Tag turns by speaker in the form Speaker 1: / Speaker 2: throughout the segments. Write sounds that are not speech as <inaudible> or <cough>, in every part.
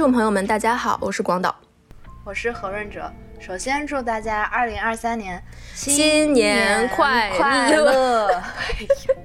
Speaker 1: 听众朋友们，大家好，我是广岛，
Speaker 2: 我是何润哲。首先祝大家二零二三年
Speaker 1: 新年快
Speaker 2: 乐！<laughs>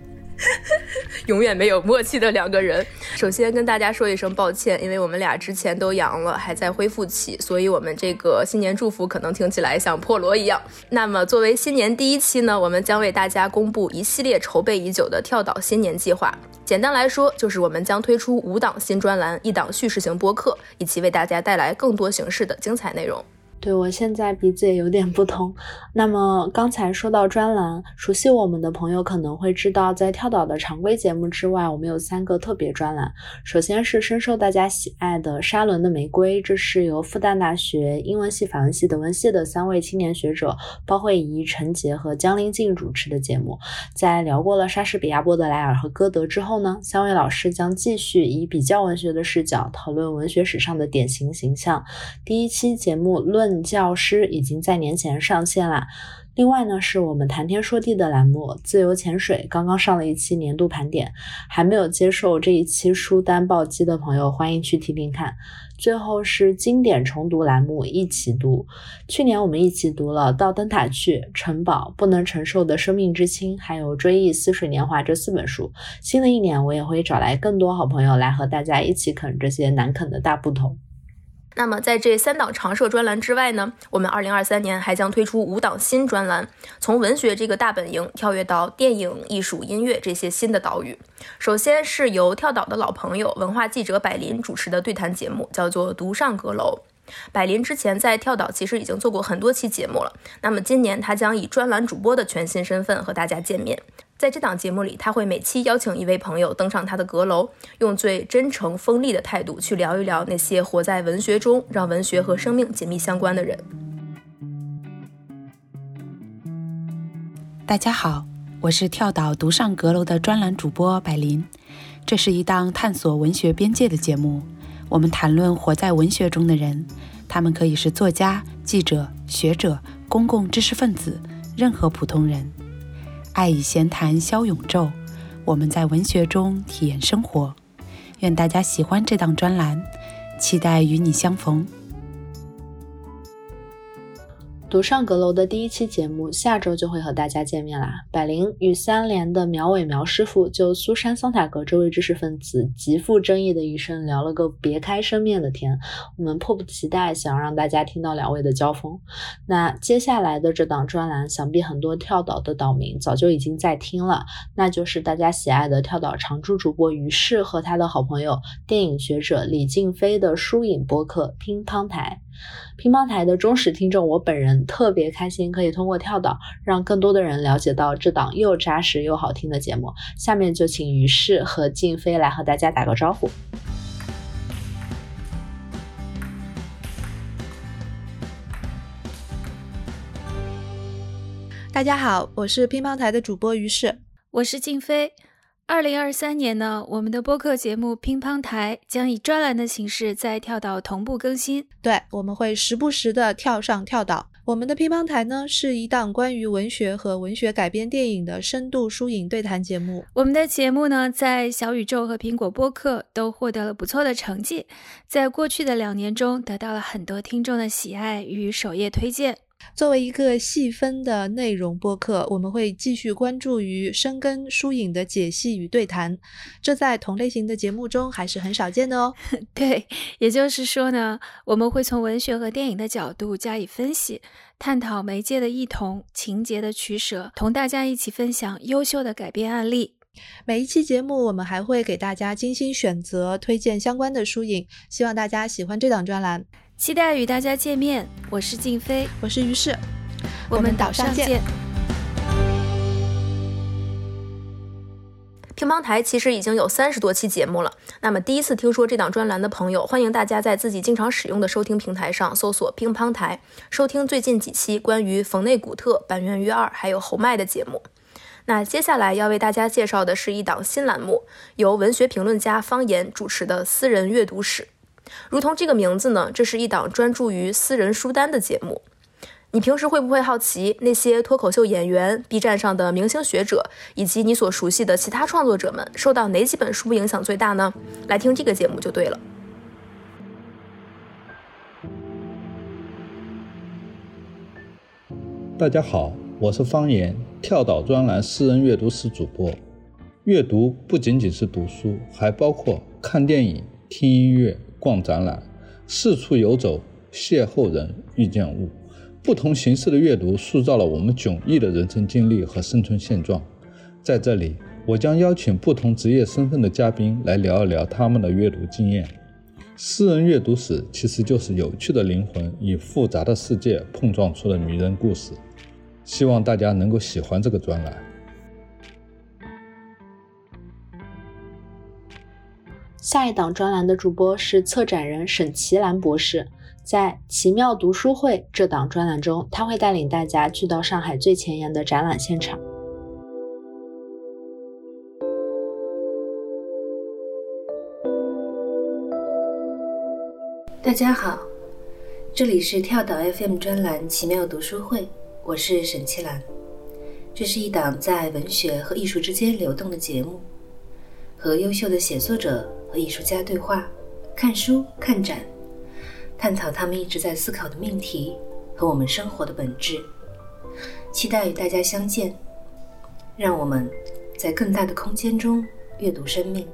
Speaker 2: <laughs>
Speaker 1: 永远没有默契的两个人。首先跟大家说一声抱歉，因为我们俩之前都阳了，还在恢复期，所以我们这个新年祝福可能听起来像破锣一样。那么作为新年第一期呢，我们将为大家公布一系列筹备已久的跳岛新年计划。简单来说，就是我们将推出五档新专栏，一档叙事型播客，以及为大家带来更多形式的精彩内容。
Speaker 2: 对我现在鼻子也有点不通。那么刚才说到专栏，熟悉我们的朋友可能会知道，在跳岛的常规节目之外，我们有三个特别专栏。首先是深受大家喜爱的《沙伦的玫瑰》，这是由复旦大学英文系、法文系、德文系的三位青年学者包慧仪、陈杰和江林静主持的节目。在聊过了莎士比亚、波德莱尔和歌德之后呢，三位老师将继续以比较文学的视角讨论文学史上的典型形象。第一期节目论。教师已经在年前上线了。另外呢，是我们谈天说地的栏目《自由潜水》刚刚上了一期年度盘点，还没有接受这一期书单暴击的朋友，欢迎去听听看。最后是经典重读栏目《一起读》，去年我们一起读了《到灯塔去》《城堡》《不能承受的生命之轻》，还有《追忆似水年华》这四本书。新的一年，我也会找来更多好朋友来和大家一起啃这些难啃的大部头。
Speaker 1: 那么，在这三档常设专栏之外呢，我们二零二三年还将推出五档新专栏，从文学这个大本营跳跃到电影、艺术、音乐这些新的岛屿。首先是由跳岛的老朋友、文化记者百林主持的对谈节目，叫做《独上阁楼》。百林之前在跳岛其实已经做过很多期节目了，那么今年他将以专栏主播的全新身份和大家见面。在这档节目里，他会每期邀请一位朋友登上他的阁楼，用最真诚、锋利的态度去聊一聊那些活在文学中、让文学和生命紧密相关的人。
Speaker 3: 大家好，我是跳岛独上阁楼的专栏主播百灵。这是一档探索文学边界的节目，我们谈论活在文学中的人，他们可以是作家、记者、学者、公共知识分子，任何普通人。爱与闲谈消永昼，我们在文学中体验生活。愿大家喜欢这档专栏，期待与你相逢。
Speaker 2: 独上阁楼的第一期节目，下周就会和大家见面啦。百灵与三联的苗伟苗师傅就苏珊·桑塔格这位知识分子极富争议的一生聊了个别开生面的天，我们迫不及待想让大家听到两位的交锋。那接下来的这档专栏，想必很多跳岛的岛民早就已经在听了，那就是大家喜爱的跳岛常驻主播于适和他的好朋友电影学者李静飞的疏影播客乒乓台。乒乓台的忠实听众，我本人特别开心，可以通过跳岛让更多的人了解到这档又扎实又好听的节目。下面就请于适和静飞来和大家打个招呼。
Speaker 4: 大家好，我是乒乓台的主播于适，
Speaker 5: 我是静飞。二零二三年呢，我们的播客节目《乒乓台》将以专栏的形式在跳岛同步更新。
Speaker 4: 对，我们会时不时的跳上跳岛。我们的《乒乓台》呢，是一档关于文学和文学改编电影的深度书影对谈节目。
Speaker 5: 我们的节目呢，在小宇宙和苹果播客都获得了不错的成绩，在过去的两年中得到了很多听众的喜爱与首页推荐。
Speaker 4: 作为一个细分的内容播客，我们会继续关注于深耕疏影的解析与对谈，这在同类型的节目中还是很少见的哦。<laughs>
Speaker 5: 对，也就是说呢，我们会从文学和电影的角度加以分析，探讨媒介的异同、情节的取舍，同大家一起分享优秀的改编案例。
Speaker 4: 每一期节目，我们还会给大家精心选择推荐相关的书影，希望大家喜欢这档专栏。
Speaker 5: 期待与大家见面，我是静飞，
Speaker 4: 我是于适，
Speaker 5: 我们岛上见。
Speaker 1: 乒乓台其实已经有三十多期节目了。那么第一次听说这档专栏的朋友，欢迎大家在自己经常使用的收听平台上搜索“乒乓台”，收听最近几期关于冯内古特、板垣瑞二还有侯麦的节目。那接下来要为大家介绍的是一档新栏目，由文学评论家方言主持的私人阅读史。如同这个名字呢这是一档专注于私人书单的节目。你平时会不会好奇那些脱口秀演员 b 站上的明星学者以及你所熟悉的其他创作者们受到哪几本书影响最大呢？来听这个节目就对了。
Speaker 6: 大家好我是方言跳岛专栏私人阅读室主播。阅读不仅仅是读书还包括看电影听音乐。逛展览，四处游走，邂逅人，遇见物。不同形式的阅读塑造了我们迥异的人生经历和生存现状。在这里，我将邀请不同职业身份的嘉宾来聊一聊他们的阅读经验。私人阅读史其实就是有趣的灵魂与复杂的世界碰撞出的迷人故事。希望大家能够喜欢这个专栏。
Speaker 2: 下一档专栏的主播是策展人沈奇兰博士，在《奇妙读书会》这档专栏中，他会带领大家去到上海最前沿的展览现场。
Speaker 7: 大家好，这里是跳岛 FM 专栏《奇妙读书会》，我是沈奇兰。这是一档在文学和艺术之间流动的节目，和优秀的写作者和艺术家对话，看书、看展，探讨他们一直在思考的命题和我们生活的本质。期待与大家相见，让我们在更大的空间中阅读生命。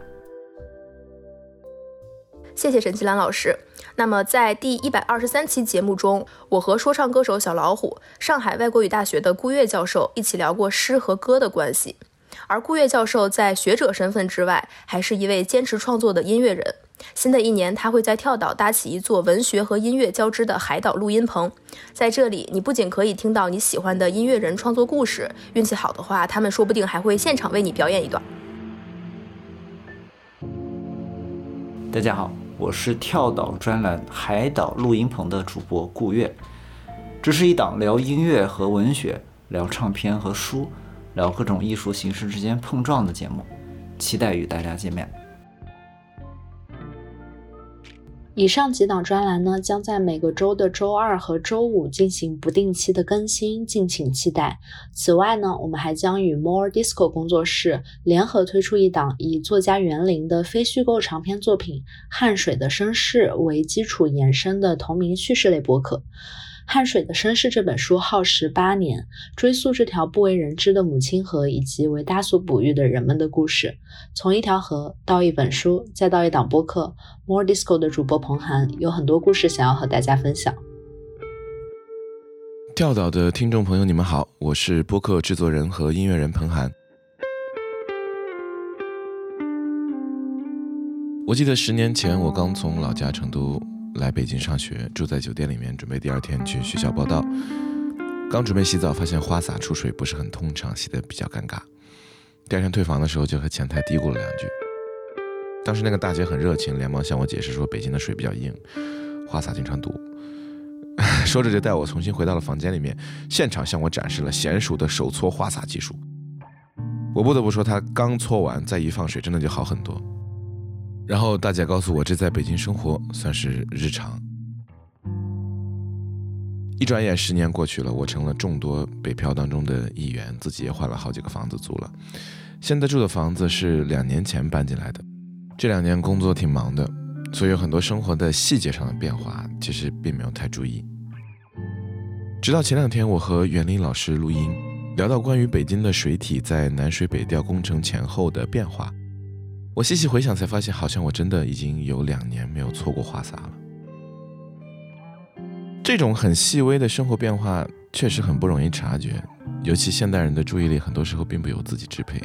Speaker 1: 谢谢沈奇兰老师。那么，在第一百二十三期节目中，我和说唱歌手小老虎、上海外国语大学的顾月教授一起聊过诗和歌的关系。而顾越教授在学者身份之外，还是一位坚持创作的音乐人。新的一年，他会在跳岛搭起一座文学和音乐交织的海岛录音棚。在这里，你不仅可以听到你喜欢的音乐人创作故事，运气好的话，他们说不定还会现场为你表演一段。
Speaker 8: 大家好。我是跳岛专栏海岛录音棚的主播顾月，这是一档聊音乐和文学、聊唱片和书、聊各种艺术形式之间碰撞的节目，期待与大家见面。
Speaker 2: 以上几档专栏呢，将在每个周的周二和周五进行不定期的更新，敬请期待。此外呢，我们还将与 More Disco 工作室联合推出一档以作家园林的非虚构长篇作品《汗水的身世》为基础延伸的同名叙事类博客。《汗水的身世》这本书耗时八年，追溯这条不为人知的母亲河以及为大所哺育的人们的故事。从一条河到一本书，再到一档播客，More Disco 的主播彭涵有很多故事想要和大家分享。
Speaker 9: 跳岛的听众朋友，你们好，我是播客制作人和音乐人彭涵。我记得十年前，我刚从老家成都。来北京上学，住在酒店里面，准备第二天去学校报到。刚准备洗澡，发现花洒出水不是很通畅，洗得比较尴尬。第二天退房的时候，就和前台嘀咕了两句。当时那个大姐很热情，连忙向我解释说，北京的水比较硬，花洒经常堵。<laughs> 说着就带我重新回到了房间里面，现场向我展示了娴熟的手搓花洒技术。我不得不说，她刚搓完再一放水，真的就好很多。然后大姐告诉我，这在北京生活算是日常。一转眼十年过去了，我成了众多北漂当中的一员，自己也换了好几个房子租了。现在住的房子是两年前搬进来的，这两年工作挺忙的，所以有很多生活的细节上的变化，其实并没有太注意。直到前两天，我和袁林老师录音，聊到关于北京的水体在南水北调工程前后的变化。我细细回想，才发现好像我真的已经有两年没有错过花洒了。这种很细微的生活变化确实很不容易察觉，尤其现代人的注意力很多时候并不由自己支配。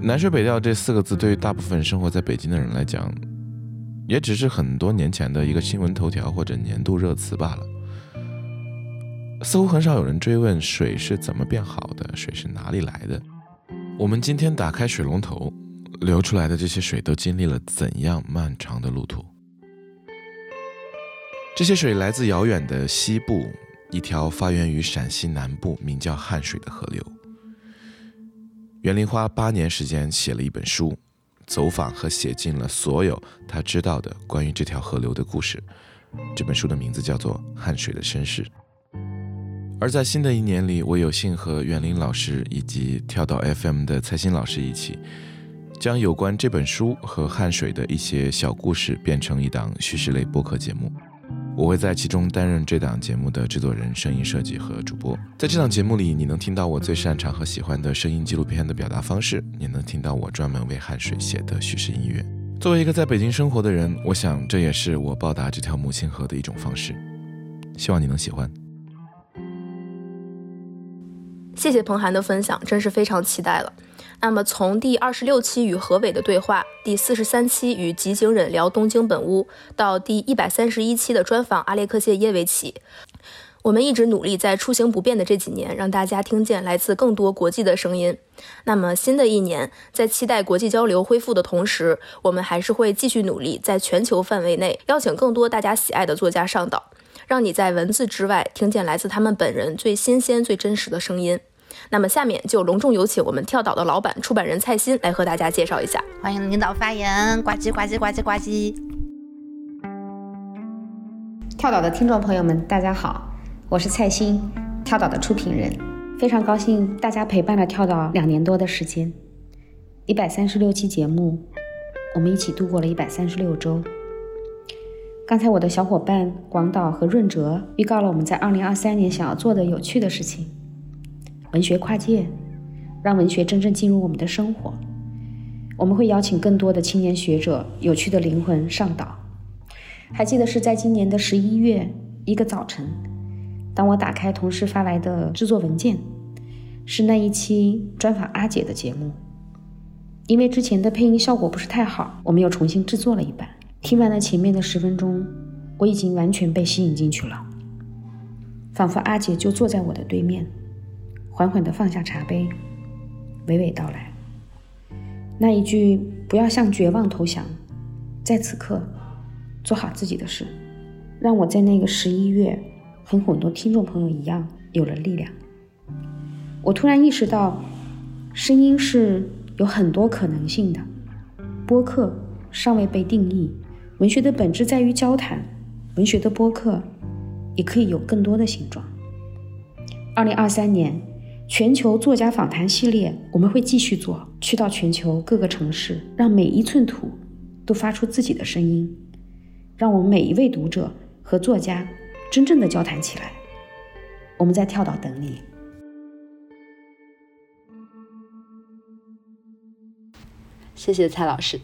Speaker 9: 南水北调这四个字对于大部分生活在北京的人来讲，也只是很多年前的一个新闻头条或者年度热词罢了。似乎很少有人追问水是怎么变好的，水是哪里来的。我们今天打开水龙头。流出来的这些水都经历了怎样漫长的路途？这些水来自遥远的西部，一条发源于陕西南部、名叫汉水的河流。袁林花八年时间写了一本书，走访和写尽了所有他知道的关于这条河流的故事。这本书的名字叫做《汉水的身世》。而在新的一年里，我有幸和袁林老师以及跳岛 FM 的蔡鑫老师一起。将有关这本书和汉水的一些小故事变成一档叙事类播客节目。我会在其中担任这档节目的制作人、声音设计和主播。在这档节目里，你能听到我最擅长和喜欢的声音纪录片的表达方式，也能听到我专门为汗水写的叙事音乐。作为一个在北京生活的人，我想这也是我报答这条母亲河的一种方式。希望你能喜欢。
Speaker 1: 谢谢彭涵的分享，真是非常期待了。那么，从第二十六期与何伟的对话，第四十三期与吉井忍聊东京本屋，到第一百三十一期的专访阿列克谢耶维奇，我们一直努力在出行不便的这几年，让大家听见来自更多国际的声音。那么，新的一年，在期待国际交流恢复的同时，我们还是会继续努力，在全球范围内邀请更多大家喜爱的作家上岛，让你在文字之外听见来自他们本人最新鲜、最真实的声音。那么下面就隆重有请我们跳岛的老板、出版人蔡鑫来和大家介绍一下。
Speaker 10: 欢迎领导发言，呱唧呱唧呱唧呱唧。跳岛的听众朋友们，大家好，我是蔡鑫，跳岛的出品人，非常高兴大家陪伴了跳岛两年多的时间，一百三十六期节目，我们一起度过了一百三十六周。刚才我的小伙伴广岛和润哲预告了我们在二零二三年想要做的有趣的事情。文学跨界，让文学真正进入我们的生活。我们会邀请更多的青年学者、有趣的灵魂上岛。还记得是在今年的十一月一个早晨，当我打开同事发来的制作文件，是那一期专访阿姐的节目。因为之前的配音效果不是太好，我们又重新制作了一版。听完了前面的十分钟，我已经完全被吸引进去了，仿佛阿姐就坐在我的对面。缓缓地放下茶杯，娓娓道来。那一句“不要向绝望投降，在此刻做好自己的事”，让我在那个十一月和很多听众朋友一样有了力量。我突然意识到，声音是有很多可能性的。播客尚未被定义，文学的本质在于交谈，文学的播客也可以有更多的形状。二零二三年。全球作家访谈系列，我们会继续做，去到全球各个城市，让每一寸土都发出自己的声音，让我们每一位读者和作家真正的交谈起来。我们在跳岛等你。
Speaker 2: 谢谢蔡老师，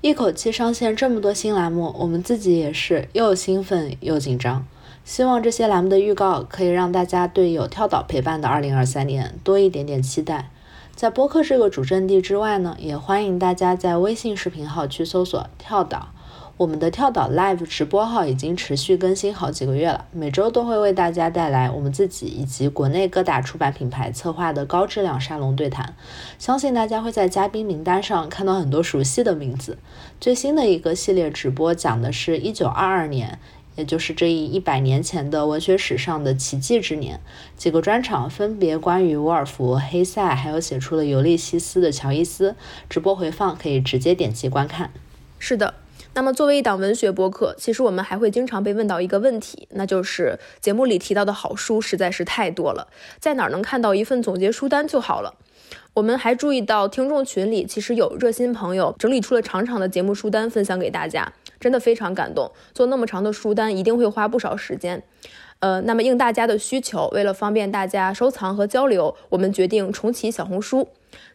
Speaker 2: 一口气上线这么多新栏目，我们自己也是又兴奋又紧张。希望这些栏目的预告可以让大家对有跳岛陪伴的2023年多一点点期待。在播客这个主阵地之外呢，也欢迎大家在微信视频号去搜索“跳岛”。我们的跳岛 Live 直播号已经持续更新好几个月了，每周都会为大家带来我们自己以及国内各大出版品牌策划的高质量沙龙对谈。相信大家会在嘉宾名单上看到很多熟悉的名字。最新的一个系列直播讲的是一九二二年。也就是这一一百年前的文学史上的奇迹之年，几个专场分别关于沃尔夫、黑塞，还有写出了《尤利西斯》的乔伊斯。直播回放可以直接点击观看。
Speaker 1: 是的，那么作为一档文学播客，其实我们还会经常被问到一个问题，那就是节目里提到的好书实在是太多了，在哪儿能看到一份总结书单就好了？我们还注意到听众群里其实有热心朋友整理出了长长的节目书单分享给大家。真的非常感动，做那么长的书单一定会花不少时间。呃，那么应大家的需求，为了方便大家收藏和交流，我们决定重启小红书。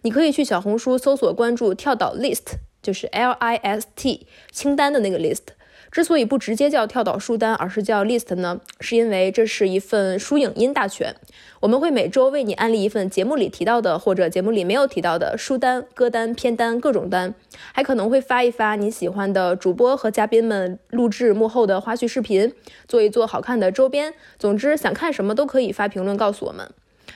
Speaker 1: 你可以去小红书搜索关注跳岛 list，就是 L I S T 清单的那个 list。之所以不直接叫跳岛书单，而是叫 list 呢，是因为这是一份书影音大全。我们会每周为你安利一份节目里提到的或者节目里没有提到的书单、歌单、片单各种单，还可能会发一发你喜欢的主播和嘉宾们录制幕后的花絮视频，做一做好看的周边。总之，想看什么都可以发评论告诉我们。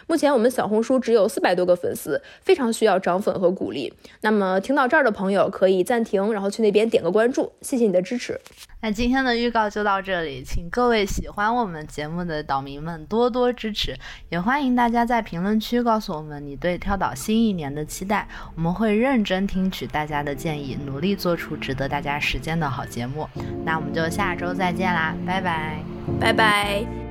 Speaker 1: 目前我们小红书只有四百多个粉丝，非常需要涨粉和鼓励。那么听到这儿的朋友可以暂停，然后去那边点个关注，谢谢你的支持。
Speaker 2: 那今天的预告就到这里，请各位喜欢我们节目的岛民们多多支持，也欢迎大家在评论区告诉我们你对跳岛新一年的期待，我们会认真听取大家的建议，努力做出值得大家时间的好节目。那我们就下周再见啦，拜拜，
Speaker 1: 拜拜。